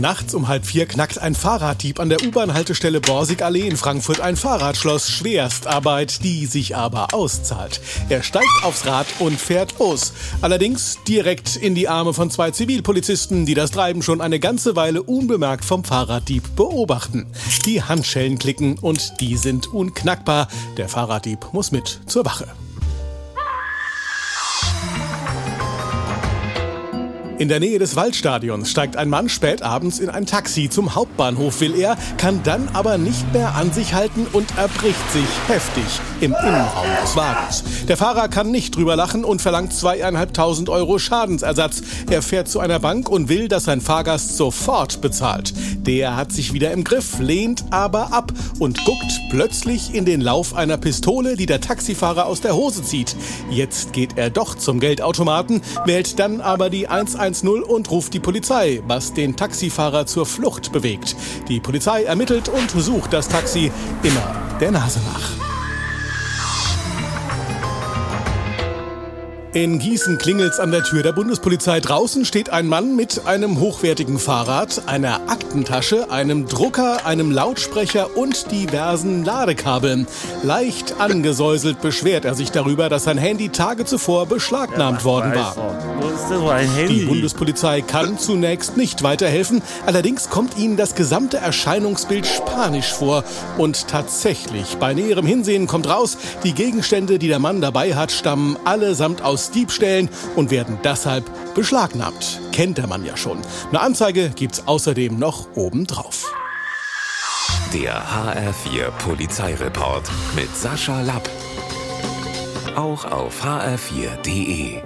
Nachts um halb vier knackt ein Fahrraddieb an der U-Bahn-Haltestelle Borsigallee in Frankfurt ein Fahrradschloss. Schwerstarbeit, die sich aber auszahlt. Er steigt aufs Rad und fährt los. Allerdings direkt in die Arme von zwei Zivilpolizisten, die das Treiben schon eine ganze Weile unbemerkt vom Fahrraddieb beobachten. Die Handschellen klicken und die sind unknackbar. Der Fahrraddieb muss mit zur Wache. In der Nähe des Waldstadions steigt ein Mann spät abends in ein Taxi. Zum Hauptbahnhof will er, kann dann aber nicht mehr an sich halten und erbricht sich heftig im Innenraum des Wagens. Der Fahrer kann nicht drüber lachen und verlangt zweieinhalbtausend Euro Schadensersatz. Er fährt zu einer Bank und will, dass sein Fahrgast sofort bezahlt. Der hat sich wieder im Griff, lehnt aber ab und guckt plötzlich in den Lauf einer Pistole, die der Taxifahrer aus der Hose zieht. Jetzt geht er doch zum Geldautomaten, wählt dann aber die 112 110 und ruft die Polizei, was den Taxifahrer zur Flucht bewegt. Die Polizei ermittelt und sucht das Taxi immer der Nase nach. In Gießen klingelt's an der Tür der Bundespolizei. Draußen steht ein Mann mit einem hochwertigen Fahrrad, einer Aktentasche, einem Drucker, einem Lautsprecher und diversen Ladekabeln. Leicht angesäuselt beschwert er sich darüber, dass sein Handy Tage zuvor beschlagnahmt worden war. Die Bundespolizei kann zunächst nicht weiterhelfen, allerdings kommt ihnen das gesamte Erscheinungsbild spanisch vor. Und tatsächlich, bei näherem Hinsehen kommt raus, die Gegenstände, die der Mann dabei hat, stammen allesamt aus aus Diebstählen und werden deshalb beschlagnahmt. Kennt der Mann ja schon. Eine Anzeige gibt's außerdem noch obendrauf. Der HR4 Polizeireport mit Sascha Lapp. Auch auf hr4.de.